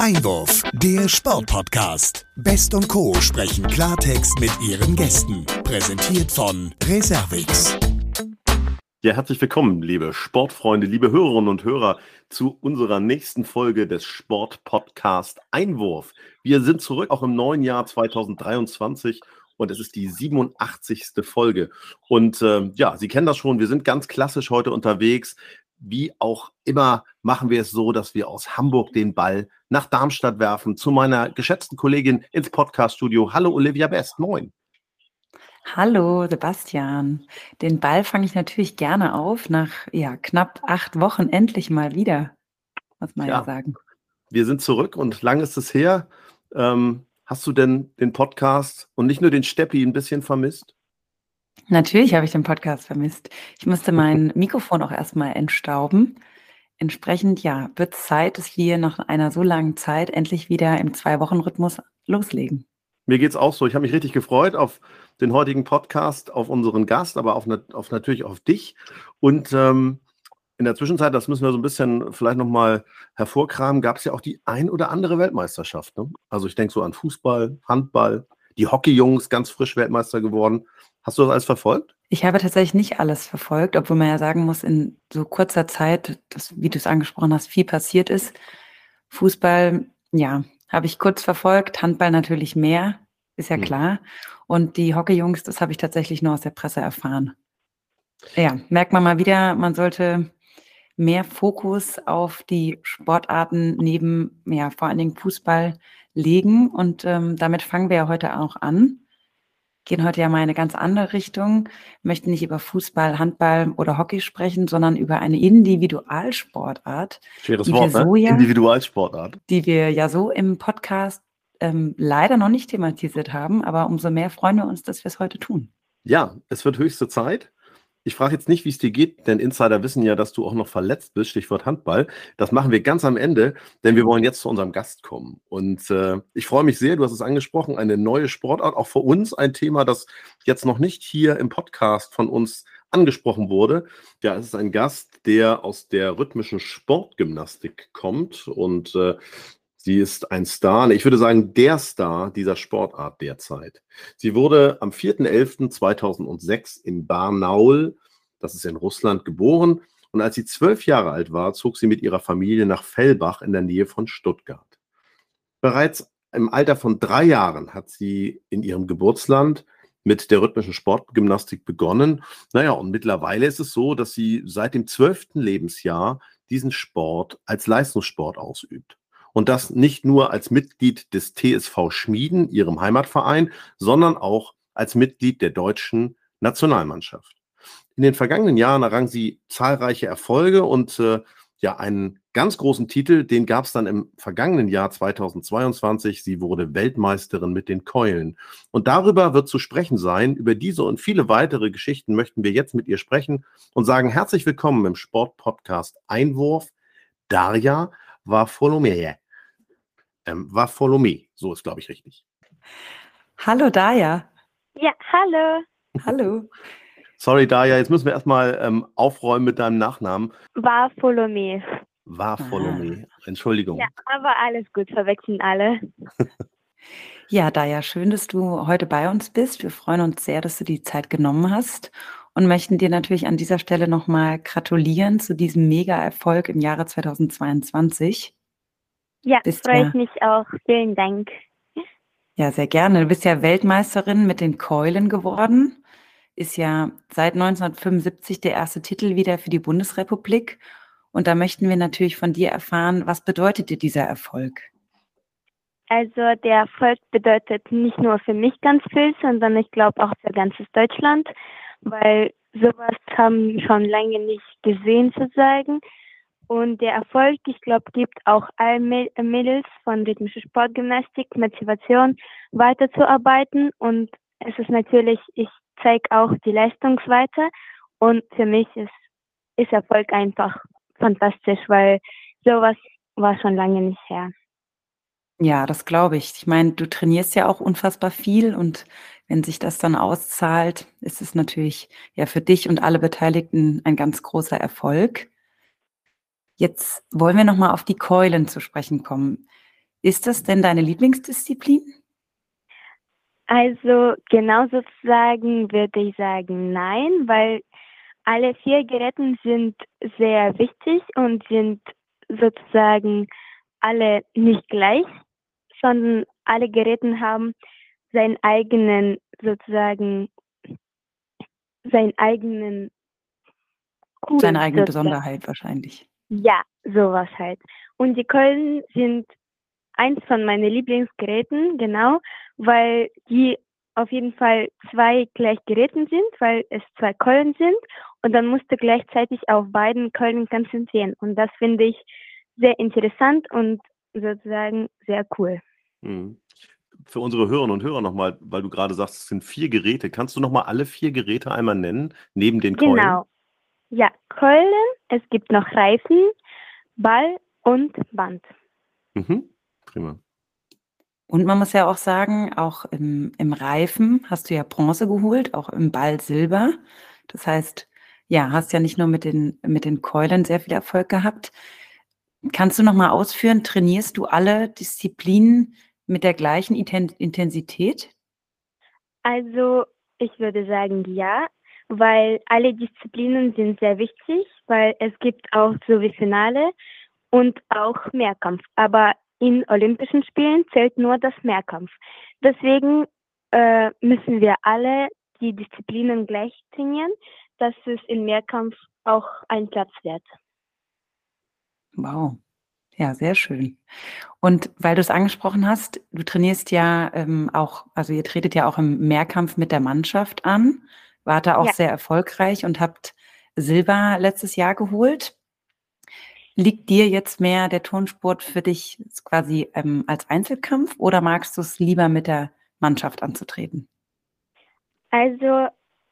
Einwurf, der Sportpodcast. Best und Co. sprechen Klartext mit ihren Gästen. Präsentiert von Reservix. Ja, herzlich willkommen, liebe Sportfreunde, liebe Hörerinnen und Hörer, zu unserer nächsten Folge des Sportpodcast Einwurf. Wir sind zurück, auch im neuen Jahr 2023 und es ist die 87. Folge. Und äh, ja, Sie kennen das schon, wir sind ganz klassisch heute unterwegs. Wie auch immer machen wir es so, dass wir aus Hamburg den Ball nach Darmstadt werfen, zu meiner geschätzten Kollegin ins Podcaststudio. Hallo Olivia Best, moin. Hallo Sebastian. Den Ball fange ich natürlich gerne auf, nach ja, knapp acht Wochen endlich mal wieder, muss man ja, ja sagen. Wir sind zurück und lang ist es her. Ähm, hast du denn den Podcast und nicht nur den Steppi ein bisschen vermisst? Natürlich habe ich den Podcast vermisst. Ich musste mein Mikrofon auch erstmal entstauben. Entsprechend, ja, wird es Zeit, dass wir nach einer so langen Zeit endlich wieder im Zwei-Wochen-Rhythmus loslegen. Mir geht es auch so. Ich habe mich richtig gefreut auf den heutigen Podcast, auf unseren Gast, aber auf, auf natürlich auf dich. Und ähm, in der Zwischenzeit, das müssen wir so ein bisschen vielleicht nochmal hervorkramen, gab es ja auch die ein oder andere Weltmeisterschaft. Ne? Also ich denke so an Fußball, Handball, die Hockeyjungs ganz frisch Weltmeister geworden. Hast du das alles verfolgt? Ich habe tatsächlich nicht alles verfolgt, obwohl man ja sagen muss, in so kurzer Zeit, dass, wie du es angesprochen hast, viel passiert ist. Fußball, ja, habe ich kurz verfolgt, Handball natürlich mehr, ist ja hm. klar. Und die Hockeyjungs, das habe ich tatsächlich nur aus der Presse erfahren. Ja, merkt man mal wieder, man sollte mehr Fokus auf die Sportarten neben, ja, vor allen Dingen Fußball legen. Und ähm, damit fangen wir ja heute auch an gehen heute ja mal in eine ganz andere Richtung, möchten nicht über Fußball, Handball oder Hockey sprechen, sondern über eine Individualsportart. Schweres Wort, ne? So ja, Individualsportart. Die wir ja so im Podcast ähm, leider noch nicht thematisiert haben, aber umso mehr freuen wir uns, dass wir es heute tun. Ja, es wird höchste Zeit. Ich frage jetzt nicht, wie es dir geht, denn Insider wissen ja, dass du auch noch verletzt bist, Stichwort Handball. Das machen wir ganz am Ende, denn wir wollen jetzt zu unserem Gast kommen. Und äh, ich freue mich sehr, du hast es angesprochen, eine neue Sportart, auch für uns ein Thema, das jetzt noch nicht hier im Podcast von uns angesprochen wurde. Ja, es ist ein Gast, der aus der rhythmischen Sportgymnastik kommt und äh, Sie ist ein Star, ich würde sagen, der Star dieser Sportart derzeit. Sie wurde am 4.11.2006 in Barnaul, das ist in Russland, geboren. Und als sie zwölf Jahre alt war, zog sie mit ihrer Familie nach Fellbach in der Nähe von Stuttgart. Bereits im Alter von drei Jahren hat sie in ihrem Geburtsland mit der rhythmischen Sportgymnastik begonnen. Naja, und mittlerweile ist es so, dass sie seit dem zwölften Lebensjahr diesen Sport als Leistungssport ausübt. Und das nicht nur als Mitglied des TSV Schmieden, ihrem Heimatverein, sondern auch als Mitglied der deutschen Nationalmannschaft. In den vergangenen Jahren errang sie zahlreiche Erfolge und äh, ja, einen ganz großen Titel, den gab es dann im vergangenen Jahr 2022. Sie wurde Weltmeisterin mit den Keulen. Und darüber wird zu sprechen sein. Über diese und viele weitere Geschichten möchten wir jetzt mit ihr sprechen und sagen herzlich willkommen im Sportpodcast Einwurf. Darja Varfolomee. Ähm, Varfolomee, so ist, glaube ich, richtig. Hallo, Daya. Ja, hallo. Hallo. Sorry, Daya, jetzt müssen wir erstmal ähm, aufräumen mit deinem Nachnamen. Varfolomee. Varfolomee, ah. Entschuldigung. Ja, aber alles gut, verwechseln alle. ja, Daya, schön, dass du heute bei uns bist. Wir freuen uns sehr, dass du die Zeit genommen hast und möchten dir natürlich an dieser Stelle nochmal gratulieren zu diesem Mega-Erfolg im Jahre 2022. Ja, bist freue ich mich auch. Vielen Dank. Ja, sehr gerne. Du bist ja Weltmeisterin mit den Keulen geworden. Ist ja seit 1975 der erste Titel wieder für die Bundesrepublik. Und da möchten wir natürlich von dir erfahren, was bedeutet dir dieser Erfolg? Also der Erfolg bedeutet nicht nur für mich ganz viel, sondern ich glaube auch für ganzes Deutschland, weil sowas haben schon lange nicht gesehen zu sagen. Und der Erfolg, ich glaube, gibt auch allen Mädels von rhythmischer Sportgymnastik Motivation, weiterzuarbeiten. Und es ist natürlich, ich zeige auch die Leistung weiter. Und für mich ist, ist Erfolg einfach fantastisch, weil sowas war schon lange nicht her. Ja, das glaube ich. Ich meine, du trainierst ja auch unfassbar viel und wenn sich das dann auszahlt, ist es natürlich ja für dich und alle Beteiligten ein ganz großer Erfolg. Jetzt wollen wir noch mal auf die Keulen zu sprechen kommen. Ist das denn deine Lieblingsdisziplin? Also genau sozusagen würde ich sagen nein, weil alle vier Geräte sind sehr wichtig und sind sozusagen alle nicht gleich, sondern alle Geräte haben seinen eigenen sozusagen seinen eigenen cool, seine eigene sozusagen. Besonderheit wahrscheinlich. Ja, sowas halt. Und die Keulen sind eins von meinen Lieblingsgeräten, genau, weil die auf jeden Fall zwei gleich Geräten sind, weil es zwei Keulen sind und dann musst du gleichzeitig auf beiden Keulen konzentrieren. Und das finde ich sehr interessant und sozusagen sehr cool. Mhm. Für unsere Hörerinnen und Hörer nochmal, weil du gerade sagst, es sind vier Geräte. Kannst du nochmal alle vier Geräte einmal nennen, neben den Keulen? Genau. Ja, Keulen, es gibt noch Reifen, Ball und Band. Mhm. Prima. Und man muss ja auch sagen, auch im, im Reifen hast du ja Bronze geholt, auch im Ball Silber. Das heißt, ja, hast ja nicht nur mit den, mit den Keulen sehr viel Erfolg gehabt. Kannst du nochmal ausführen, trainierst du alle Disziplinen mit der gleichen Intensität? Also, ich würde sagen, ja, weil alle Disziplinen sind sehr wichtig, weil es gibt auch so wie Finale und auch Mehrkampf. Aber in Olympischen Spielen zählt nur das Mehrkampf. Deswegen äh, müssen wir alle die Disziplinen gleich trainieren, dass es im Mehrkampf auch ein Platz wird. Wow. Ja, sehr schön. Und weil du es angesprochen hast, du trainierst ja ähm, auch, also ihr tretet ja auch im Mehrkampf mit der Mannschaft an, wart da auch ja. sehr erfolgreich und habt Silber letztes Jahr geholt. Liegt dir jetzt mehr der Turnsport für dich quasi ähm, als Einzelkampf oder magst du es lieber mit der Mannschaft anzutreten? Also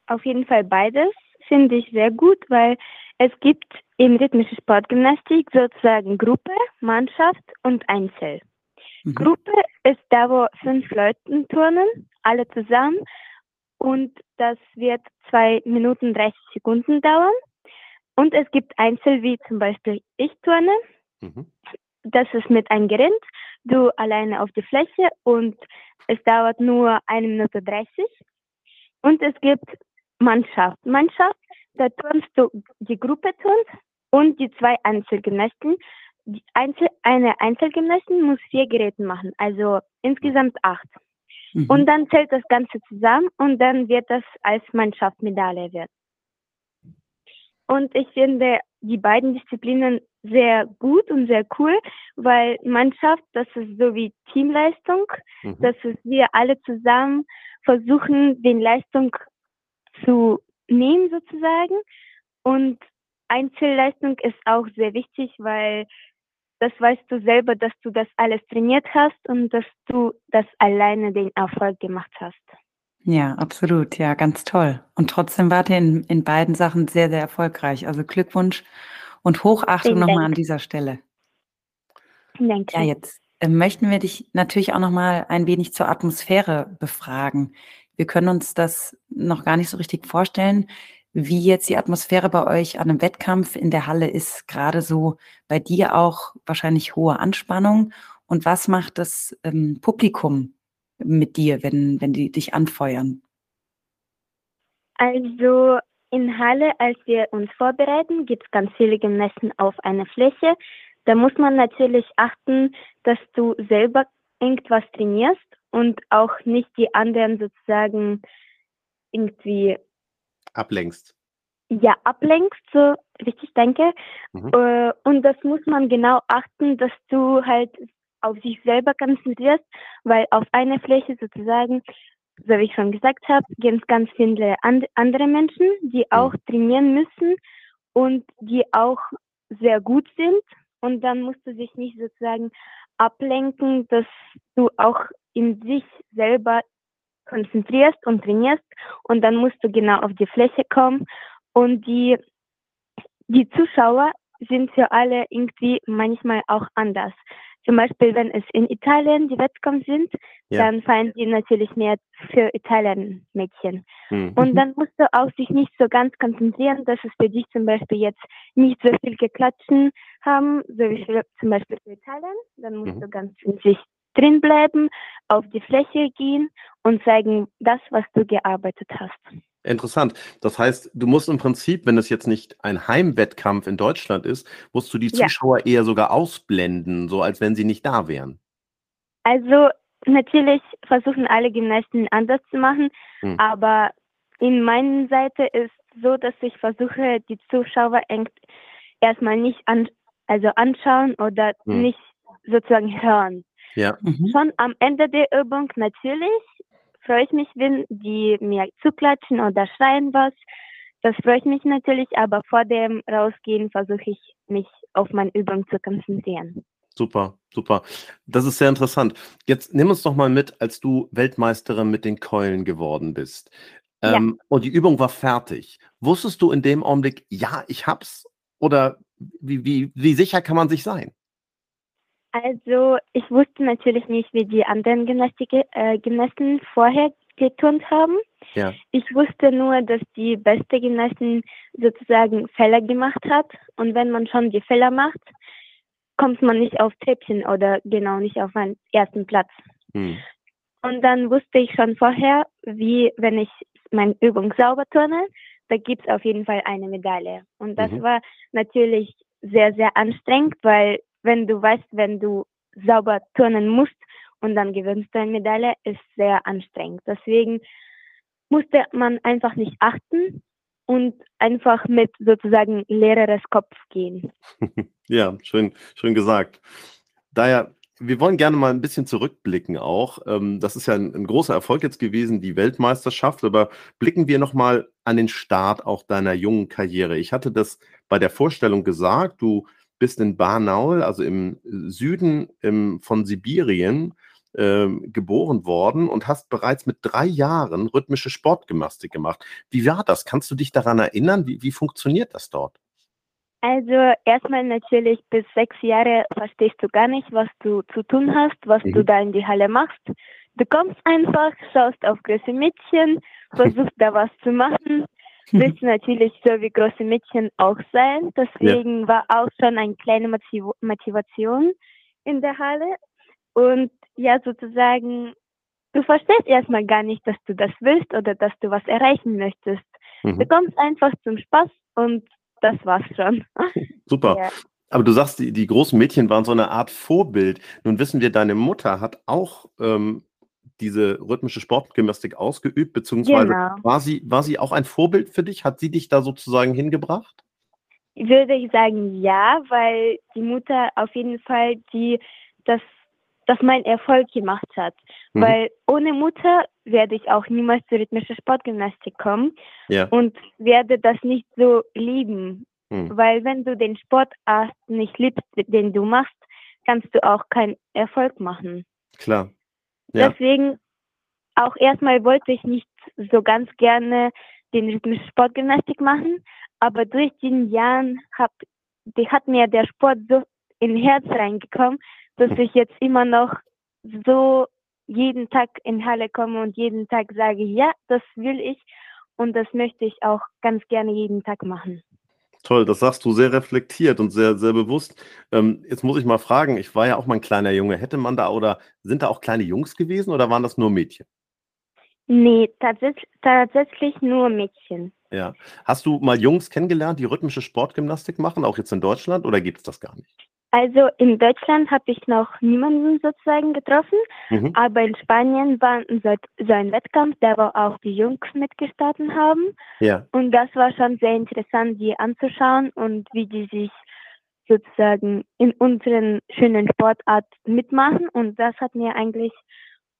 auf jeden Fall beides finde ich sehr gut, weil es gibt im rhythmischen Sportgymnastik sozusagen Gruppe, Mannschaft und Einzel. Mhm. Gruppe ist da, wo fünf Leute turnen, alle zusammen und das wird zwei Minuten 30 Sekunden dauern. Und es gibt Einzel, wie zum Beispiel ich turne. Mhm. Das ist mit einem Gerät, du alleine auf die Fläche und es dauert nur eine Minute 30. Und es gibt Mannschaft. Mannschaft, da turnst du die Gruppe turnt und die zwei Einzelgymnasten. Die Einzel eine Einzelgymnastin muss vier Geräte machen, also insgesamt acht. Mhm. Und dann zählt das Ganze zusammen und dann wird das als Mannschaftsmedaille wird. Und ich finde die beiden Disziplinen sehr gut und sehr cool, weil Mannschaft, das ist so wie Teamleistung, mhm. dass wir alle zusammen versuchen, den Leistung zu nehmen sozusagen. Und Einzelleistung ist auch sehr wichtig, weil das weißt du selber, dass du das alles trainiert hast und dass du das alleine den Erfolg gemacht hast. Ja, absolut. Ja, ganz toll. Und trotzdem wart ihr in, in beiden Sachen sehr, sehr erfolgreich. Also Glückwunsch und Hochachtung nochmal an dieser Stelle. Danke. Ja, jetzt äh, möchten wir dich natürlich auch nochmal ein wenig zur Atmosphäre befragen. Wir können uns das noch gar nicht so richtig vorstellen, wie jetzt die Atmosphäre bei euch an einem Wettkampf in der Halle ist. Gerade so bei dir auch wahrscheinlich hohe Anspannung. Und was macht das ähm, Publikum mit dir, wenn, wenn die dich anfeuern? Also in Halle, als wir uns vorbereiten, gibt es ganz viele Gymnasten auf einer Fläche. Da muss man natürlich achten, dass du selber irgendwas trainierst und auch nicht die anderen sozusagen irgendwie ablenkst. Ja, ablenkst, so richtig denke. Mhm. Äh, und das muss man genau achten, dass du halt auf sich selber konzentrierst, weil auf einer Fläche sozusagen, so wie ich schon gesagt habe, gibt es ganz viele and andere Menschen, die mhm. auch trainieren müssen und die auch sehr gut sind. Und dann musst du dich nicht sozusagen ablenken, dass du auch in sich selber konzentrierst und trainierst und dann musst du genau auf die Fläche kommen und die, die Zuschauer sind für alle irgendwie manchmal auch anders. zum Beispiel, wenn es in Italien die Wettkämpfe sind, Ja. dann fallen die natürlich mehr für Italien-Mädchen. Mhm. Und dann musst du auch sich nicht so ganz konzentrieren, dass es für dich zum Beispiel jetzt nicht so viel geklatschen haben, so wie zum Beispiel für Italien. Dann musst Mhm. du ganz in sich drin bleiben, auf die Fläche gehen und zeigen das, was du gearbeitet hast. Interessant. Das heißt, du musst im Prinzip, wenn es jetzt nicht ein Heimwettkampf in Deutschland ist, musst du die Ja. Zuschauer eher sogar ausblenden, so als wenn sie nicht da wären. Also natürlich versuchen alle Gymnasten anders zu machen, Hm. aber in meiner Seite ist so, dass ich versuche, die Zuschauer erstmal nicht an, also anschauen oder Hm. nicht sozusagen hören. Ja. Mhm. Schon am Ende der Übung natürlich freue ich mich, wenn die mir zuklatschen oder schreien was. Das freut mich natürlich, aber vor dem Rausgehen versuche ich mich auf meine Übung zu konzentrieren. Super, super. Das ist sehr interessant. Jetzt nimm uns doch mal mit, als du Weltmeisterin mit den Keulen geworden bist. Ja. Ähm, und die Übung war fertig. Wusstest du in dem Augenblick, ja, ich hab's? Oder wie, wie, wie sicher kann man sich sein? Also ich wusste natürlich nicht, wie die anderen Gymnastik, äh, Gymnasten vorher geturnt haben. Ja. Ich wusste nur, dass die beste Gymnastin sozusagen Fehler gemacht hat. Und wenn man schon die Fehler macht, kommt man nicht auf Treppchen oder genau nicht auf einen ersten Platz. Hm. Und dann wusste ich schon vorher, wie wenn ich meine Übung sauber turne, da gibt es auf jeden Fall eine Medaille. Und das Mhm. war natürlich sehr, sehr anstrengend, weil wenn du weißt, wenn du sauber turnen musst und dann gewinnst du eine Medaille, ist sehr anstrengend. Deswegen musste man einfach nicht achten und einfach mit sozusagen leereres Kopf gehen. Ja, schön, schön gesagt. Daher, wir wollen gerne mal ein bisschen zurückblicken auch. Ähm, das ist ja ein, ein großer Erfolg jetzt gewesen, die Weltmeisterschaft, aber blicken wir nochmal an den Start auch deiner jungen Karriere. Ich hatte das bei der Vorstellung gesagt, du bist in Barnaul, also im Süden im, von Sibirien, ähm, geboren worden und hast bereits mit drei Jahren rhythmische Sportgymnastik gemacht. Wie war das? Kannst du dich daran erinnern? Wie, wie funktioniert das dort? Also erstmal natürlich bis sechs Jahre verstehst du gar nicht, was du zu tun hast, was Mhm. du da in die Halle machst. Du kommst einfach, schaust auf große Mädchen, versuchst da was zu machen. Willst natürlich so wie große Mädchen auch sein. Deswegen war auch schon eine kleine Motiv Motivation in der Halle. Und ja, sozusagen, du verstehst erstmal gar nicht, dass du das willst oder dass du was erreichen möchtest. Du Mhm. kommst einfach zum Spaß und das war's schon. Super. Ja. Aber du sagst, die, die großen Mädchen waren so eine Art Vorbild. Nun wissen wir, deine Mutter hat auch ähm, diese rhythmische Sportgymnastik ausgeübt, beziehungsweise Genau. war, sie, war sie auch ein Vorbild für dich? Hat sie dich da sozusagen hingebracht? Würde ich sagen, ja, weil die Mutter auf jeden Fall die das, das mein Erfolg gemacht hat. Mhm. Weil ohne Mutter werde ich auch niemals zur rhythmischen Sportgymnastik kommen Ja. und werde das nicht so lieben. Hm. Weil wenn du den Sportart nicht liebst, den du machst, kannst du auch keinen Erfolg machen. Klar. Ja. Deswegen auch erstmal wollte ich nicht so ganz gerne den rhythmischen Sportgymnastik machen, aber durch die Jahren hab, die hat mir der Sport so in Herz reingekommen, dass ich jetzt immer noch so jeden Tag in Halle komme und jeden Tag sage, ja, das will ich und das möchte ich auch ganz gerne jeden Tag machen. Toll, das sagst du sehr reflektiert und sehr, sehr bewusst. Ähm, jetzt muss ich mal fragen, ich war ja auch mal ein kleiner Junge. Hätte man da oder sind da auch kleine Jungs gewesen oder waren das nur Mädchen? Nee, tatsächlich, tatsächlich nur Mädchen. Ja. Hast du mal Jungs kennengelernt, die rhythmische Sportgymnastik machen, auch jetzt in Deutschland, oder gibt es das gar nicht? Also in Deutschland habe ich noch niemanden sozusagen getroffen, Mhm. aber in Spanien war so, so ein Wettkampf, da wo auch die Jungs mitgestartet haben. Ja. Und das war schon sehr interessant, die anzuschauen und wie die sich sozusagen in unseren schönen Sportart mitmachen. Und das hat mir eigentlich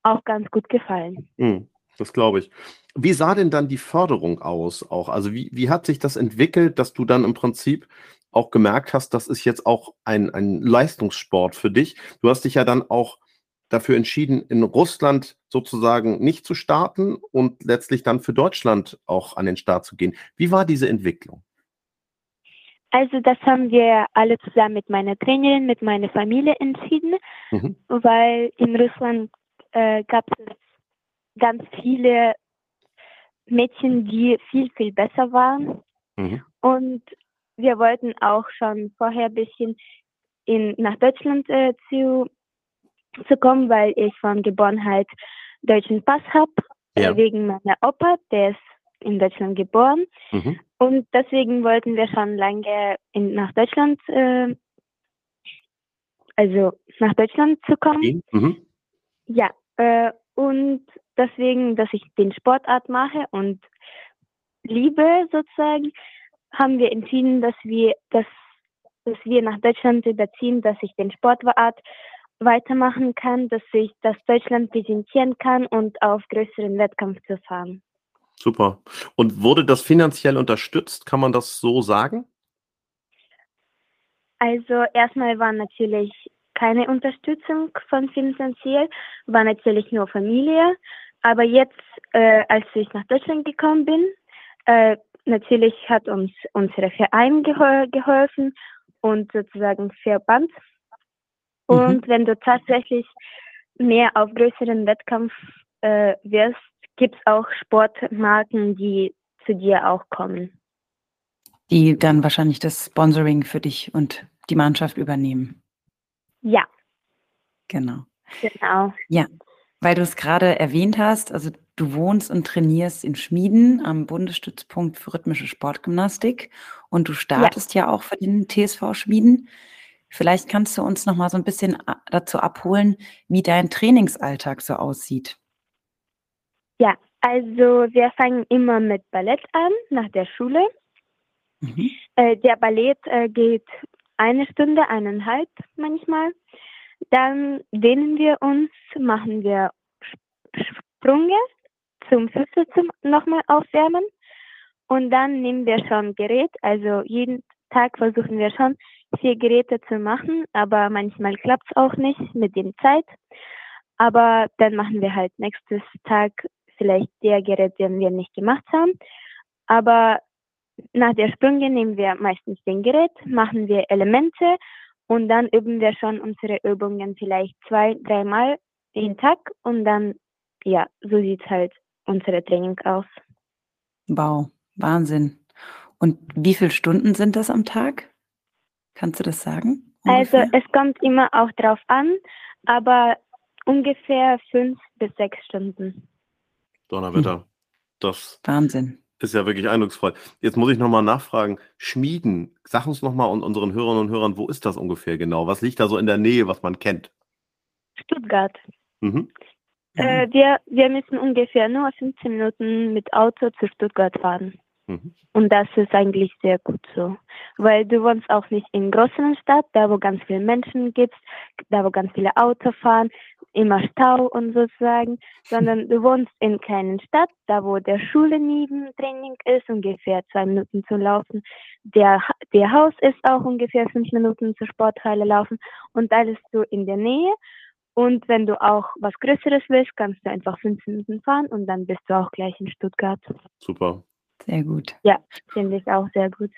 auch ganz gut gefallen. Hm, das glaube ich. Wie sah denn dann die Förderung aus auch? Also wie, wie hat sich das entwickelt, dass du dann im Prinzip auch gemerkt hast, das ist jetzt auch ein, ein Leistungssport für dich? Du hast dich ja dann auch dafür entschieden, in Russland sozusagen nicht zu starten und letztlich dann für Deutschland auch an den Start zu gehen. Wie war diese Entwicklung? Also das haben wir alle zusammen mit meiner Trainerin, mit meiner Familie entschieden. mhm. weil in Russland äh, gab es ganz viele Mädchen, die viel, viel besser waren. Mhm. Und wir wollten auch schon vorher ein bisschen in, nach Deutschland äh, zu, zu kommen, weil ich von Geborenheit deutschen Pass habe, äh, ja. äh, wegen meiner Opa, der ist in Deutschland geboren. Mhm. Und deswegen wollten wir schon lange in, nach Deutschland, äh, also nach Deutschland zu kommen. Mhm. Ja, äh, und deswegen, dass ich den Sportart mache und liebe sozusagen, haben wir entschieden, dass wir, dass, dass wir nach Deutschland überziehen, dass ich den Sportart weitermachen kann, dass ich das Deutschland präsentieren kann und auf größeren Wettkampf zu fahren. Super. Und wurde das finanziell unterstützt? Kann man das so sagen? Also erstmal war natürlich keine Unterstützung von finanziell, war natürlich nur Familie. Aber jetzt, äh, als ich nach Deutschland gekommen bin, äh, natürlich hat uns unser Verein geholfen und sozusagen Verband. Mhm. Und mhm. wenn du tatsächlich mehr auf größeren Wettkampf äh, wirst, gibt es auch Sportmarken, die zu dir auch kommen. Die dann wahrscheinlich das Sponsoring für dich und die Mannschaft übernehmen. Ja. Genau. Genau. Ja, weil du es gerade erwähnt hast, also du wohnst und trainierst in Schmieden am Bundesstützpunkt für rhythmische Sportgymnastik und du startest ja, ja auch für den TSV Schmieden. Vielleicht kannst du uns noch mal so ein bisschen dazu abholen, wie dein Trainingsalltag so aussieht. Ja, also wir fangen immer mit Ballett an nach der Schule. Mhm. Äh, der Ballett äh, geht eine Stunde, eineinhalb manchmal. Dann dehnen wir uns, machen wir Sprünge zum Füße zum nochmal aufwärmen. Und dann nehmen wir schon Gerät. Also jeden Tag versuchen wir schon vier Geräte zu machen, aber manchmal klappt es auch nicht mit der Zeit. Aber dann machen wir halt nächstes Tag vielleicht der Gerät, den wir nicht gemacht haben. Aber nach der Sprünge nehmen wir meistens den Gerät, machen wir Elemente und dann üben wir schon unsere Übungen vielleicht zwei, dreimal jeden Tag und dann, ja, so sieht halt unsere Training aus. Wow, Wahnsinn. Und wie viele Stunden sind das am Tag? Kannst du das sagen? Ungefähr? Also es kommt immer auch drauf an, aber ungefähr fünf bis sechs Stunden. Donnerwetter. Hm. Das Wahnsinn. Ist ja wirklich eindrucksvoll. Jetzt muss ich nochmal nachfragen. Schmieden, sag uns nochmal und unseren Hörerinnen und Hörern, wo ist das ungefähr genau? Was liegt da so in der Nähe, was man kennt? Stuttgart. Mhm. Äh, wir, wir müssen ungefähr nur 15 Minuten mit Auto zu Stuttgart fahren. Mhm. Und das ist eigentlich sehr gut so. Weil du wohnst auch nicht in großen Stadt, da wo ganz viele Menschen gibt, da wo ganz viele Autos fahren, immer Stau und sozusagen, sondern du wohnst in kleinen Stadt, da wo der Schule neben Training ist, ungefähr zwei Minuten zu laufen. Der, der Haus ist auch ungefähr fünf Minuten zur Sporthalle laufen und alles so in der Nähe. Und wenn du auch was Größeres willst, kannst du einfach fünf Minuten fahren und dann bist du auch gleich in Stuttgart. Super. Sehr gut. Ja, finde ich auch sehr gut.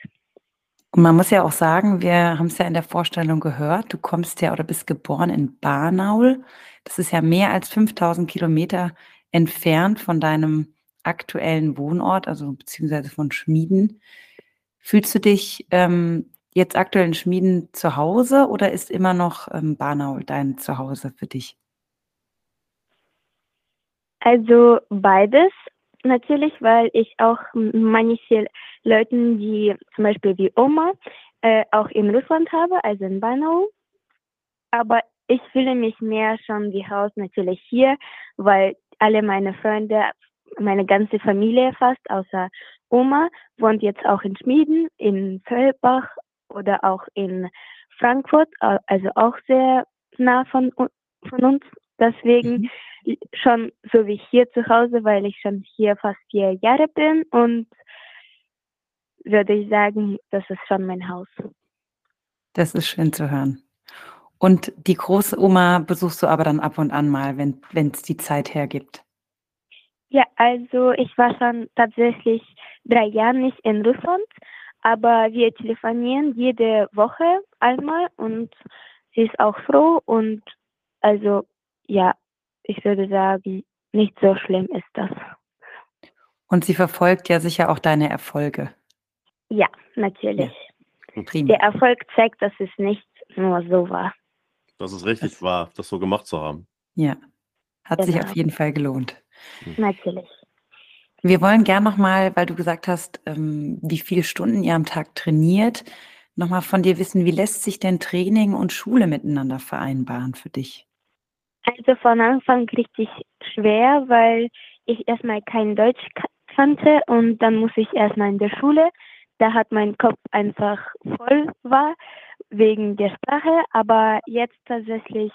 Und man muss ja auch sagen, wir haben es ja in der Vorstellung gehört, du kommst ja oder bist geboren in Barnaul. Das ist ja mehr als 5000 Kilometer entfernt von deinem aktuellen Wohnort, also beziehungsweise von Schmieden. Fühlst du dich ähm, jetzt aktuell in Schmieden zu Hause oder ist immer noch ähm, Barnaul dein Zuhause für dich? Also beides natürlich, weil ich auch manche Leute, die zum Beispiel wie Oma, äh, auch in Russland habe, also in Banau. Aber ich fühle mich mehr schon wie Haus natürlich hier, weil alle meine Freunde, meine ganze Familie fast, außer Oma, wohnt jetzt auch in Schmieden, in Völlbach oder auch in Frankfurt, also auch sehr nah von, von uns. Deswegen mhm. schon so wie hier zu Hause, weil ich schon hier fast vier Jahre bin und würde ich sagen, das ist schon mein Haus. Das ist schön zu hören. Und die große Oma besuchst du aber dann ab und an mal, wenn es die Zeit hergibt. Ja, also ich war schon tatsächlich drei Jahre nicht in Russland, aber wir telefonieren jede Woche einmal und sie ist auch froh und Also ja, ich würde sagen, nicht so schlimm ist das. Und sie verfolgt ja sicher auch deine Erfolge. Ja, natürlich. Prima. Der Erfolg zeigt, dass es nicht nur so war. Dass es richtig Das- war, das so gemacht zu haben. Ja. Hat sich Genau. auf jeden Fall gelohnt. Natürlich. Wir wollen gern nochmal, weil du gesagt hast, ähm, wie viele Stunden ihr am Tag trainiert, nochmal von dir wissen, wie lässt sich denn Training und Schule miteinander vereinbaren für dich? Also von Anfang richtig schwer, weil ich erstmal kein Deutsch ka- kannte und dann muss ich erstmal in der Schule. Da hat mein Kopf einfach voll war wegen der Sprache, aber jetzt tatsächlich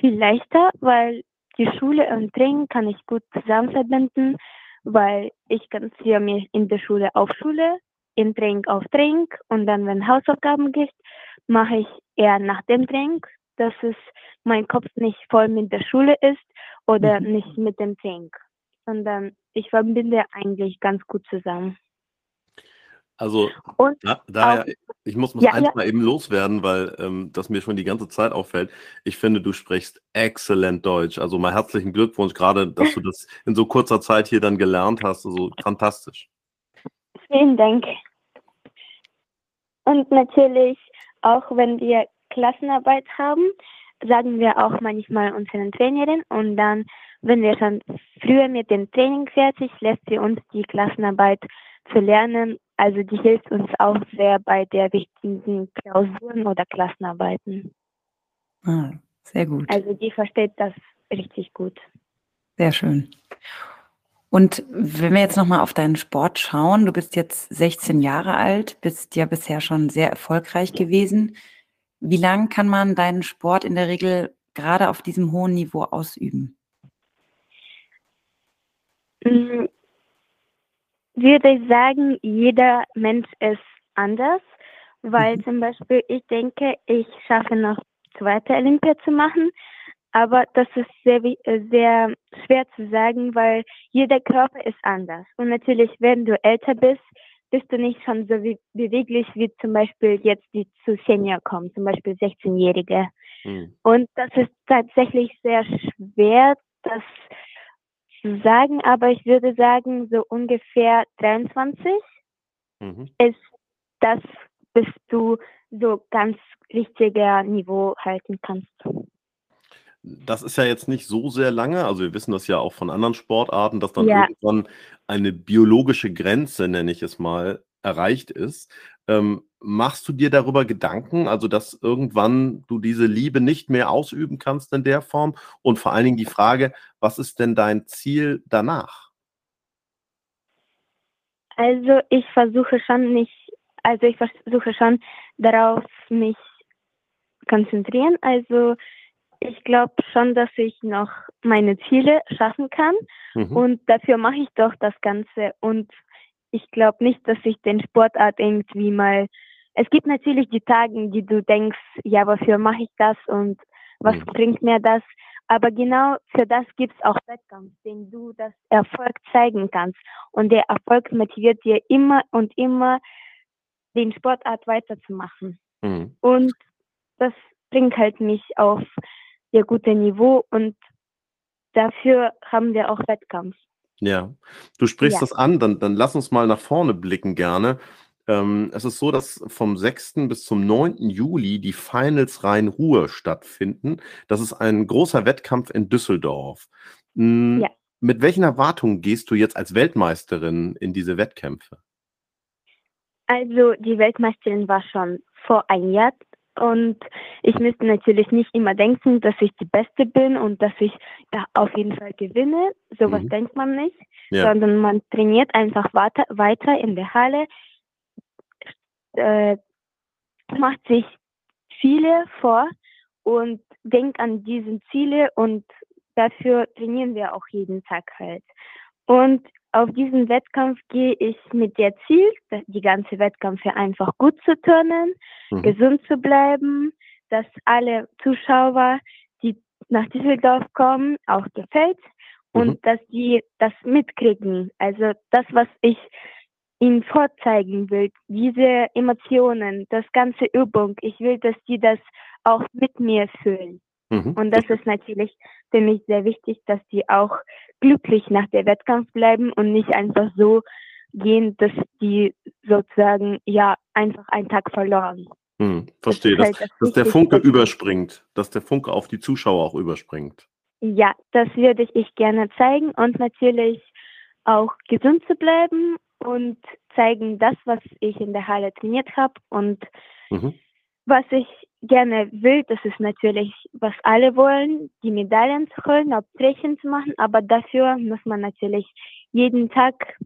viel leichter, weil die Schule und Training kann ich gut zusammen verbinden, weil ich konzentriere mich in der Schule auf Schule, im Training auf Training und dann, wenn Hausaufgaben gibt, mache ich eher nach dem Training, dass es mein Kopf nicht voll mit der Schule ist oder Mhm. nicht mit dem Training, sondern ich verbinde eigentlich ganz gut zusammen. Also Und da, daher, ich muss, muss Ja, eins ja. mal eben loswerden, weil ähm, das mir schon die ganze Zeit auffällt. Ich finde, du sprichst exzellent Deutsch. Also mal herzlichen Glückwunsch, gerade, dass du das in so kurzer Zeit hier dann gelernt hast. Also fantastisch. Vielen Dank. Und natürlich, auch wenn wir Klassenarbeit haben, sagen wir auch manchmal unseren Trainerin und dann, wenn wir schon früher mit dem Training fertig, lässt sie uns die Klassenarbeit zu lernen. Also die hilft uns auch sehr bei der wichtigen Klausuren oder Klassenarbeiten. Ah, sehr gut. Also die versteht das richtig gut. Sehr schön. Und wenn wir jetzt nochmal auf deinen Sport schauen, du bist jetzt 16 Jahre alt, bist ja bisher schon sehr erfolgreich gewesen. Wie lang kann man deinen Sport in der Regel gerade auf diesem hohen Niveau ausüben? Mm, Würde ich sagen, jeder Mensch ist anders, weil Mhm. zum Beispiel ich denke, ich schaffe noch zweite Olympia zu machen, aber das ist sehr, äh, sehr schwer zu sagen, weil jeder Körper ist anders. Und natürlich, wenn du älter bist, bist du nicht schon so wie, beweglich wie zum Beispiel jetzt die zu Senior kommen, zum Beispiel 16-Jährige. Hm. Und das ist tatsächlich sehr schwer, das zu sagen, aber ich würde sagen, so ungefähr 23 Mhm. ist das, bis du so ganz richtiger Niveau halten kannst. Das ist ja jetzt nicht so sehr lange. Also wir wissen das ja auch von anderen Sportarten, dass dann Ja. irgendwann eine biologische Grenze, nenne ich es mal, erreicht ist. Ähm, machst du dir darüber Gedanken, also dass irgendwann du diese Liebe nicht mehr ausüben kannst in der Form? Und vor allen Dingen die Frage, was ist denn dein Ziel danach? Also ich versuche schon nicht, also ich versuche schon darauf mich konzentrieren. Also ich glaube schon, dass ich noch meine Ziele schaffen kann. Mhm. Und dafür mache ich doch das Ganze. Und ich glaube nicht, dass ich den Sportart irgendwie mal. Es gibt natürlich die Tage, die du denkst, ja, wofür mache ich das und was Mhm. bringt mir das? Aber genau für das gibt es auch Wettkampf, den du das Erfolg zeigen kannst. Und der Erfolg motiviert dir immer und immer, den Sportart weiterzumachen. Mhm. Und das bringt halt mich auf sehr gute Niveau und dafür haben wir auch Wettkampf. Ja, du sprichst Ja. das an, dann, dann lass uns mal nach vorne blicken gerne. Ähm, es ist so, dass vom 6. bis zum 9. Juli die Finals Rhein-Ruhr stattfinden. Das ist ein großer Wettkampf in Düsseldorf. Mm, Ja. Mit welchen Erwartungen gehst du jetzt als Weltmeisterin in diese Wettkämpfe? Also die Weltmeisterin war schon vor einem Jahr und ich müsste natürlich nicht immer denken, dass ich die Beste bin und dass ich ja, auf jeden Fall gewinne. Sowas Mhm. denkt man nicht, Ja. sondern man trainiert einfach weiter, weiter in der Halle, äh, macht sich Ziele vor und denkt an diese Ziele und dafür trainieren wir auch jeden Tag halt. Und auf diesen Wettkampf gehe ich mit der Ziel, die ganze Wettkämpfe einfach gut zu turnen, Mhm. gesund zu bleiben, dass alle Zuschauer, die nach Düsseldorf kommen, auch gefällt und Mhm. dass die das mitkriegen. Also das, was ich ihnen vorzeigen will, diese Emotionen, das ganze Übung, ich will, dass die das auch mit mir fühlen. Mhm. Und das ist natürlich für mich sehr wichtig, dass die auch glücklich nach der Wettkampf bleiben und nicht einfach so gehen, dass die sozusagen ja einfach einen Tag verloren. Hm, verstehe, das dass, halt das dass der Funke überspringt, dass der Funke auf die Zuschauer auch überspringt. Ja, das würde ich gerne zeigen und natürlich auch gesund zu bleiben und zeigen das, was ich in der Halle trainiert habe und mhm. Was ich gerne will, das ist natürlich, was alle wollen, die Medaillen zu holen, Abtrechen zu machen, aber dafür muss man natürlich jeden Tag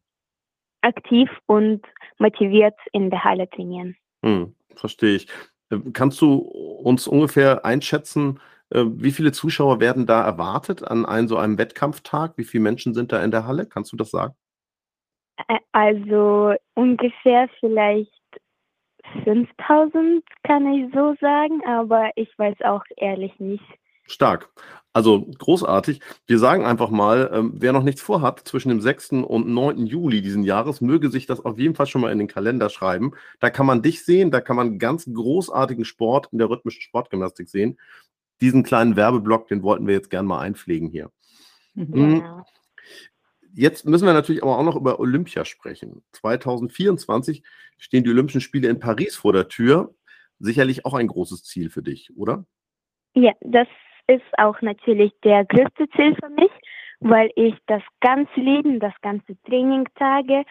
aktiv und motiviert in der Halle trainieren. Hm, verstehe ich. Äh, kannst du uns ungefähr einschätzen, äh, wie viele Zuschauer werden da erwartet an einem, so einem Wettkampftag? Wie viele Menschen sind da in der Halle? Kannst du das sagen? Also ungefähr vielleicht 5000 kann ich so sagen, aber ich weiß auch ehrlich nicht. Stark. Also großartig. Wir sagen einfach mal, ähm, wer noch nichts vorhat, zwischen dem 6. und 9. Juli diesen Jahres, möge sich das auf jeden Fall schon mal in den Kalender schreiben. Da kann man dich sehen, da kann man ganz großartigen Sport in der rhythmischen Sportgymnastik sehen. Diesen kleinen Werbeblock, den wollten wir jetzt gerne mal einpflegen hier. Mhm. Jetzt müssen wir natürlich aber auch noch über Olympia sprechen. 2024 stehen die Olympischen Spiele in Paris vor der Tür. Sicherlich auch ein großes Ziel für dich, oder? Ja, das ist auch natürlich der größte Ziel für mich, weil ich das ganze Leben, das ganze Trainingtage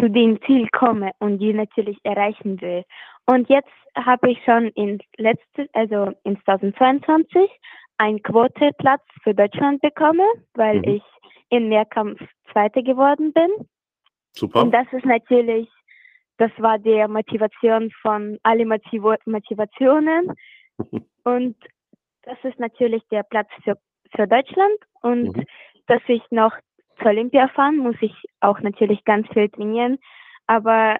zu dem Ziel komme und die natürlich erreichen will. Und jetzt habe ich schon in letzte, also in 2022 einen Quoteplatz für Deutschland bekommen, weil mhm. ich in Mehrkampf Zweite geworden bin. Super. Und das ist natürlich, das war die Motivation von alle Motiv Motivationen. und das ist natürlich der Platz für, für Deutschland. Und mhm. dass ich noch zur Olympia fahren, muss ich auch natürlich ganz viel trainieren. Aber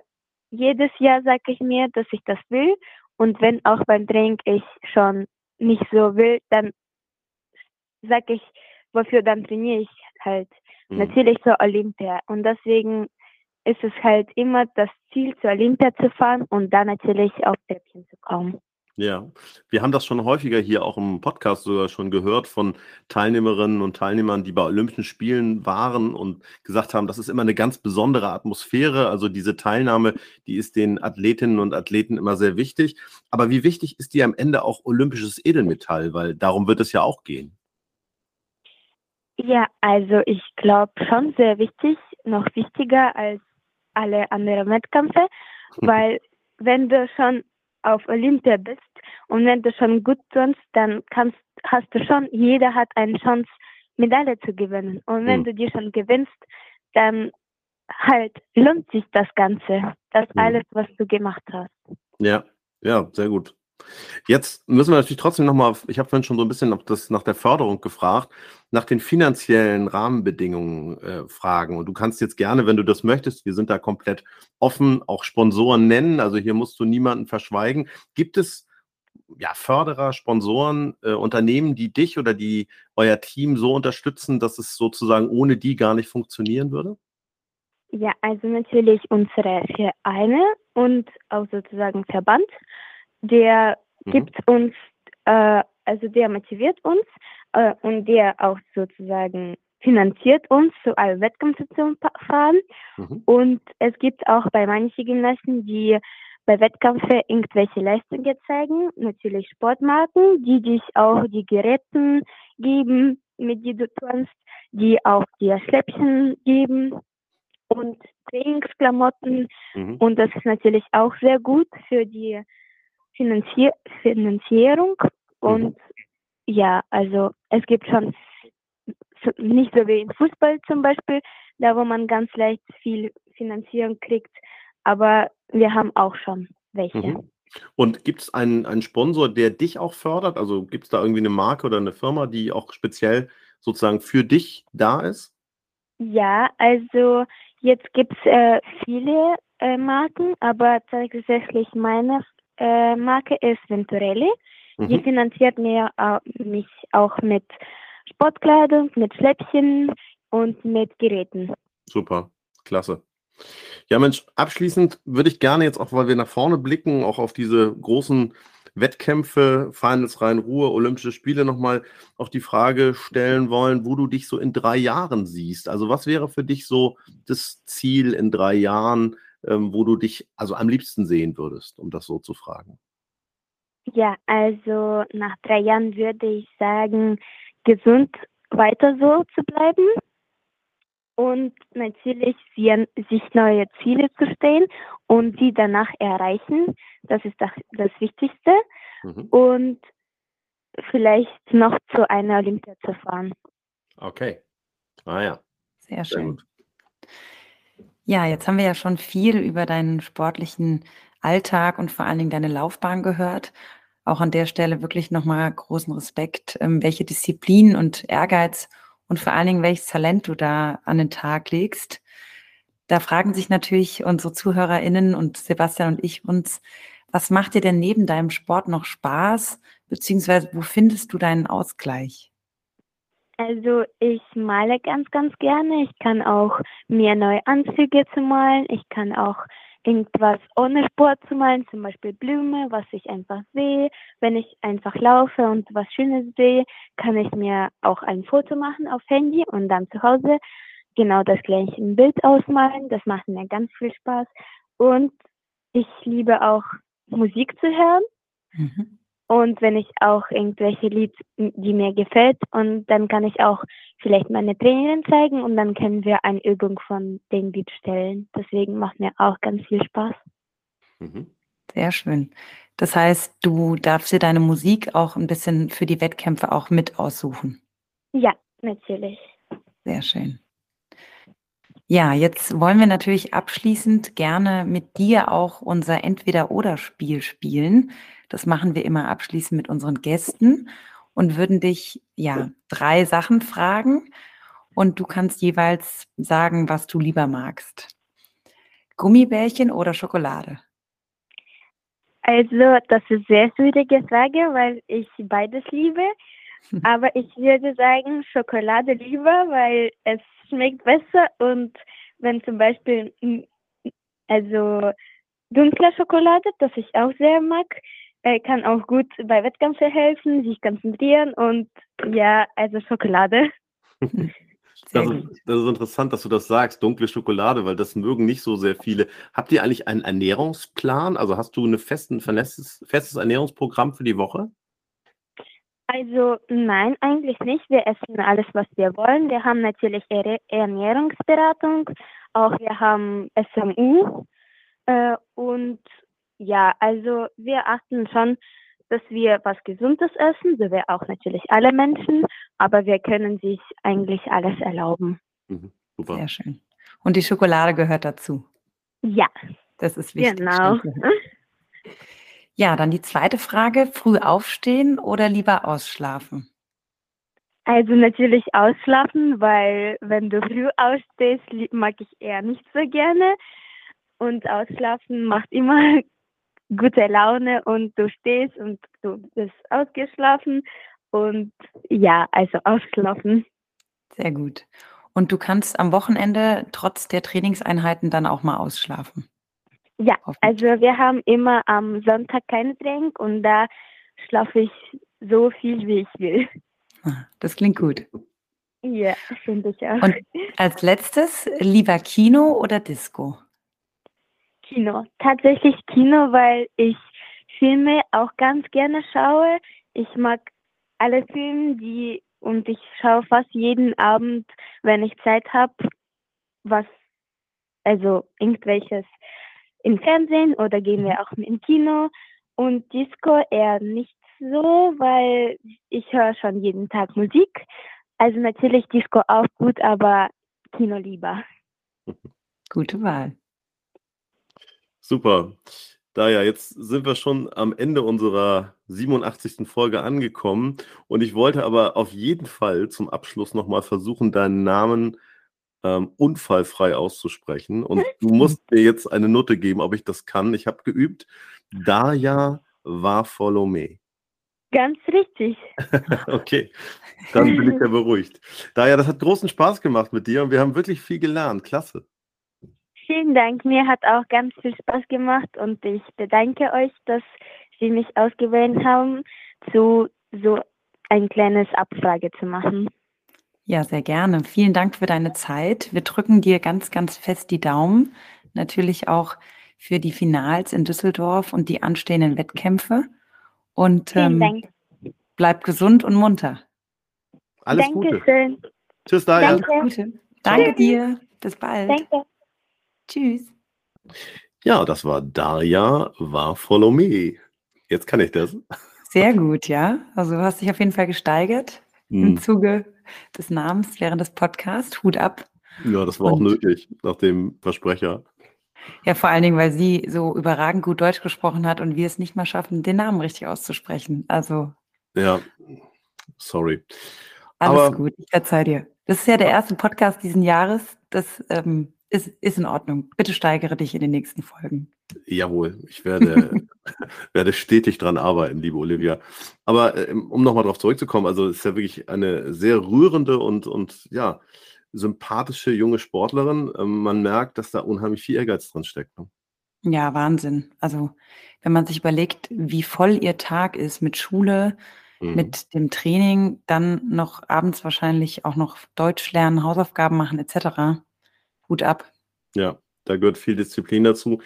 jedes Jahr sage ich mir, dass ich das will. Und wenn auch beim Training ich schon nicht so will, dann sage ich, wofür dann trainiere ich halt. Mhm. Natürlich zur Olympia. Und deswegen ist es halt immer das Ziel, zur Olympia zu fahren und dann natürlich auf Treppchen zu kommen. Ja, wir haben das schon häufiger hier auch im Podcast sogar schon gehört von Teilnehmerinnen und Teilnehmern, die bei Olympischen Spielen waren und gesagt haben, das ist immer eine ganz besondere Atmosphäre. Also diese Teilnahme, die ist den Athletinnen und Athleten immer sehr wichtig. Aber wie wichtig ist dir am Ende auch olympisches Edelmetall? Weil darum wird es ja auch gehen. Ja, also ich glaube schon sehr wichtig, noch wichtiger als alle anderen Wettkämpfe, weil wenn du schon auf Olympia bist und wenn du schon gut tust, dann kannst, hast du schon, jeder hat eine Chance, Medaille zu gewinnen. Und wenn mhm. du die schon gewinnst, dann halt lohnt sich das Ganze, das mhm. alles, was du gemacht hast. Ja, ja, sehr gut. Jetzt müssen wir natürlich trotzdem nochmal, ich habe vorhin schon so ein bisschen das, nach der Förderung gefragt, nach den finanziellen Rahmenbedingungen äh, fragen. Und du kannst jetzt gerne, wenn du das möchtest, wir sind da komplett offen, auch Sponsoren nennen. Also hier musst du niemanden verschweigen. Gibt es ja, Förderer, Sponsoren, äh, Unternehmen, die dich oder die euer Team so unterstützen, dass es sozusagen ohne die gar nicht funktionieren würde? Ja, also natürlich unsere Vereine und auch sozusagen Verband der mhm. gibt uns, äh, also der motiviert uns äh, und der auch sozusagen finanziert uns, zu allen zu fahren. Mhm. Und es gibt auch bei manchen Gymnasten, die bei Wettkämpfen irgendwelche Leistungen zeigen, natürlich Sportmarken, die dich auch die Geräte geben, mit denen du turnst, die auch dir Schläppchen geben und Trainingsklamotten. Mhm. Und das ist natürlich auch sehr gut für die Finanzier Finanzierung und mhm. ja, also es gibt schon nicht so wie im Fußball zum Beispiel, da wo man ganz leicht viel Finanzierung kriegt, aber wir haben auch schon welche. Mhm. Und gibt es einen, einen Sponsor, der dich auch fördert? Also gibt es da irgendwie eine Marke oder eine Firma, die auch speziell sozusagen für dich da ist? Ja, also jetzt gibt es äh, viele äh, Marken, aber tatsächlich meine äh, Marke ist Venturelli. Mhm. Die finanziert mir, äh, mich auch mit Sportkleidung, mit Schläppchen und mit Geräten. Super, klasse. Ja, Mensch, abschließend würde ich gerne jetzt auch, weil wir nach vorne blicken, auch auf diese großen Wettkämpfe, Finals Rhein-Ruhr, Olympische Spiele nochmal auch die Frage stellen wollen, wo du dich so in drei Jahren siehst. Also was wäre für dich so das Ziel in drei Jahren, ähm, wo du dich also am liebsten sehen würdest, um das so zu fragen? Ja, also nach drei Jahren würde ich sagen, gesund weiter so zu bleiben und natürlich sich neue Ziele zu stellen und die danach erreichen. Das ist das, das Wichtigste. Mhm. Und vielleicht noch zu einer Olympia zu fahren. Okay. Ah ja. Sehr schön. Sehr ja, jetzt haben wir ja schon viel über deinen sportlichen Alltag und vor allen Dingen deine Laufbahn gehört. Auch an der Stelle wirklich nochmal großen Respekt, ähm, welche Disziplin und Ehrgeiz und vor allen Dingen, welches Talent du da an den Tag legst. Da fragen sich natürlich unsere ZuhörerInnen und Sebastian und ich uns, was macht dir denn neben deinem Sport noch Spaß, beziehungsweise wo findest du deinen Ausgleich? Also ich male ganz, ganz gerne. Ich kann auch mir neue Anzüge zu malen. Ich kann auch irgendwas ohne Sport zu malen, zum Beispiel Blume, was ich einfach sehe. Wenn ich einfach laufe und was Schönes sehe, kann ich mir auch ein Foto machen auf Handy und dann zu Hause genau das gleiche Bild ausmalen. Das macht mir ganz viel Spaß. Und ich liebe auch Musik zu hören. Mhm. Und wenn ich auch irgendwelche Lied, die mir gefällt, und dann kann ich auch vielleicht meine Trainerin zeigen und dann können wir eine Übung von dem Lied stellen. Deswegen macht mir auch ganz viel Spaß. Mhm. Sehr schön. Das heißt, du darfst dir deine Musik auch ein bisschen für die Wettkämpfe auch mit aussuchen. Ja, natürlich. Sehr schön. Ja, jetzt wollen wir natürlich abschließend gerne mit dir auch unser Entweder-Oder-Spiel spielen. Das machen wir immer abschließend mit unseren Gästen und würden dich ja drei Sachen fragen und du kannst jeweils sagen, was du lieber magst. Gummibärchen oder Schokolade? Also, das ist eine sehr schwierige Frage, weil ich beides liebe. Aber ich würde sagen Schokolade lieber, weil es schmeckt besser und wenn zum Beispiel also dunkle Schokolade, das ich auch sehr mag, äh, kann auch gut bei Wettkämpfen helfen, sich konzentrieren und ja, also Schokolade. Das ist, das ist, interessant, dass du das sagst, dunkle Schokolade, weil das mögen nicht so sehr viele. Habt ihr eigentlich einen Ernährungsplan? Also hast du ein festen, festes, festes Ernährungsprogramm für die Woche? Also nein, eigentlich nicht. Wir essen alles, was wir wollen. Wir haben natürlich Ernährungsberatung, auch wir haben SMU äh, und ja, also wir achten schon, dass wir was Gesundes essen, so wie auch natürlich alle Menschen, aber wir können sich eigentlich alles erlauben. Mhm, super. Sehr schön. Und die Schokolade gehört dazu. Ja. Das ist wichtig. Genau. Ja, dann die zweite Frage, früh aufstehen oder lieber ausschlafen? Also natürlich ausschlafen, weil wenn du früh ausstehst, mag ich eher nicht so gerne. Und ausschlafen macht immer gute Laune und du stehst und du bist ausgeschlafen. Und ja, also ausschlafen. Sehr gut. Und du kannst am Wochenende trotz der Trainingseinheiten dann auch mal ausschlafen? Ja, also wir haben immer am Sonntag kein Training und da schlafe ich so viel, wie ich will. Ah, das klingt gut. Ja, finde ich auch. Und als letztes, lieber Kino oder Disco? Kino. Tatsächlich Kino, weil ich Filme auch ganz gerne schaue. Ich mag alle Filme, die und ich schaue fast jeden Abend, wenn ich Zeit habe, was, also irgendwelches im Fernsehen oder gehen wir auch im Kino. Und Disco eher nicht so, weil ich höre schon jeden Tag Musik. Also natürlich Disco auch gut, aber Kino lieber. Gute Wahl. Super. Daja, jetzt sind wir schon am Ende unserer 87. Folge angekommen und ich wollte aber auf jeden Fall zum Abschluss nochmal versuchen, deinen Namen ähm, unfallfrei auszusprechen und du musst mir jetzt eine Note geben, ob ich das kann. Ich habe geübt. Daya Warfolome. Ganz richtig. okay, dann bin ich ja beruhigt. Daya, das hat großen Spaß gemacht mit dir und wir haben wirklich viel gelernt. Klasse. Vielen Dank. Mir hat auch ganz viel Spaß gemacht und ich bedanke euch, dass Sie mich ausgewählt haben, zu so ein kleines Abfrage zu machen. Ja, sehr gerne. Vielen Dank für deine Zeit. Wir drücken dir ganz, ganz fest die Daumen. Natürlich auch für die Finals in Düsseldorf und die anstehenden Wettkämpfe. Und Vielen ähm, Dank. bleib gesund und munter. Alles Gute. Dankeschön. Tschüss, Daya. Danke. Gute. Danke Tschüss. dir. Bis bald. Danke. Tschüss. Ja, das war Daria Varfolome. Jetzt kann ich das. Sehr gut, ja. Also du hast dich auf jeden Fall gesteigert im Hm. Zuge des Namens während des Podcasts. Hut ab. Ja, das war auch Und- nötig nach dem Versprecher. Ja, vor allen Dingen, weil sie so überragend gut Deutsch gesprochen hat und wir es nicht mal schaffen, den Namen richtig auszusprechen. Also Ja, sorry. alles Aber- gut, ich verzeih dir. Das ist ja der erste Podcast diesen Jahres. Das ähm, ist, ist in Ordnung. Bitte steigere dich in den nächsten Folgen. Jawohl, ich werde, werde stetig dran arbeiten, liebe Olivia. Aber ähm, um nochmal darauf zurückzukommen, also es ist ja wirklich eine sehr rührende und, und ja, sympathische junge Sportlerin. Ähm, man merkt, dass da unheimlich viel Ehrgeiz drin steckt. Ne? Ja, Wahnsinn. Also wenn man sich überlegt, wie voll ihr Tag ist mit Schule, Mhm. mit dem Training, dann noch abends wahrscheinlich auch noch Deutsch lernen, Hausaufgaben machen etc. Hut ab. Ja, da gehört viel Disziplin dazu.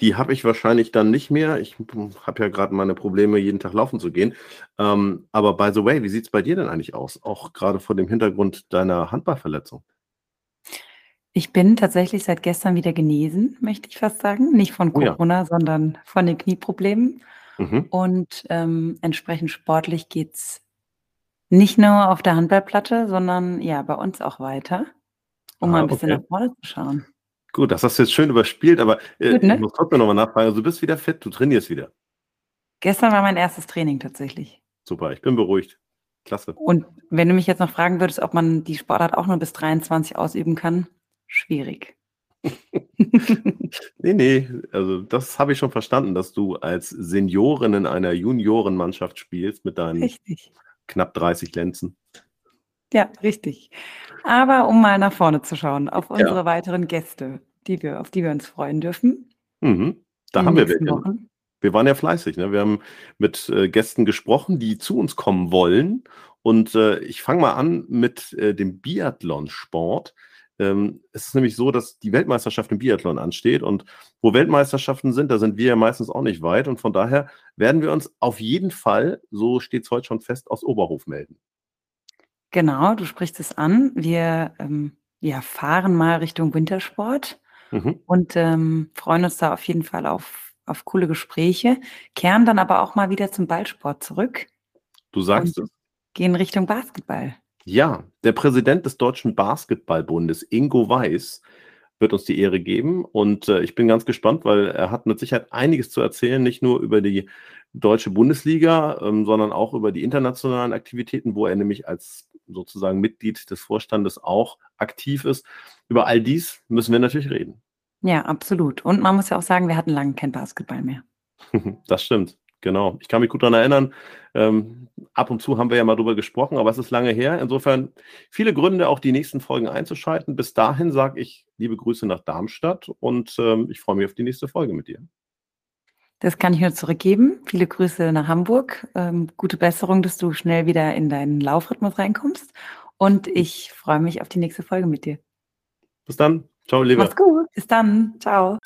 Die habe ich wahrscheinlich dann nicht mehr. Ich habe ja gerade meine Probleme, jeden Tag laufen zu gehen. Ähm, aber by the way, wie sieht es bei dir denn eigentlich aus? Auch gerade vor dem Hintergrund deiner Handballverletzung. Ich bin tatsächlich seit gestern wieder genesen, möchte ich fast sagen. Nicht von Oh ja. Corona, sondern von den Knieproblemen. Mhm. Und ähm, entsprechend sportlich geht's nicht nur auf der Handballplatte, sondern ja, bei uns auch weiter, um Ah, mal ein bisschen okay. nach vorne zu schauen. Gut, das hast du jetzt schön überspielt, aber äh, Gut, ne? ich muss trotzdem nochmal nachfragen. Also du bist wieder fit, du trainierst wieder. Gestern war mein erstes Training tatsächlich. Super, ich bin beruhigt. Klasse. Und wenn du mich jetzt noch fragen würdest, ob man die Sportart auch nur bis 23 ausüben kann, schwierig. Nee, nee, also das habe ich schon verstanden, dass du als Seniorin in einer Juniorenmannschaft spielst mit deinen richtig. knapp 30 Lenzen. Ja, richtig. Aber um mal nach vorne zu schauen, auf unsere weiteren Gäste, die wir, auf die wir uns freuen dürfen. Mhm. Da haben wir welche. Wir waren ja fleißig. Ne? Wir haben mit äh, Gästen gesprochen, die zu uns kommen wollen. Und äh, ich fange mal an mit äh, dem Biathlonsport. Ähm, es ist nämlich so, dass die Weltmeisterschaft im Biathlon ansteht. Und wo Weltmeisterschaften sind, da sind wir ja meistens auch nicht weit. Und von daher werden wir uns auf jeden Fall, so steht es heute schon fest, aus Oberhof melden. Genau, du sprichst es an. Wir ähm, ja, fahren mal Richtung Wintersport Mhm. und ähm, freuen uns da auf jeden Fall auf, auf coole Gespräche, kehren dann aber auch mal wieder zum Ballsport zurück, Du sagst es. gehen Richtung Basketball. Ja, der Präsident des Deutschen Basketballbundes, Ingo Weiß, wird uns die Ehre geben. Und äh, ich bin ganz gespannt, weil er hat mit Sicherheit einiges zu erzählen, nicht nur über die deutsche Bundesliga, ähm, sondern auch über die internationalen Aktivitäten, wo er nämlich als sozusagen Mitglied des Vorstandes auch aktiv ist. Über all dies müssen wir natürlich reden. Ja, absolut. Und man muss ja auch sagen, wir hatten lange kein Basketball mehr. Das stimmt, genau. Ich kann mich gut daran erinnern. Ähm, ab und zu haben wir ja mal drüber gesprochen, aber es ist lange her. Insofern viele Gründe, auch die nächsten Folgen einzuschalten. Bis dahin sage ich liebe Grüße nach Darmstadt und ähm, ich freue mich auf die nächste Folge mit dir. Das kann ich nur zurückgeben. Viele Grüße nach Hamburg. Ähm, gute Besserung, dass du schnell wieder in deinen Laufrhythmus reinkommst. Und ich freue mich auf die nächste Folge mit dir. Bis dann. Ciao, lieber. Mach's gut. Bis dann. Ciao.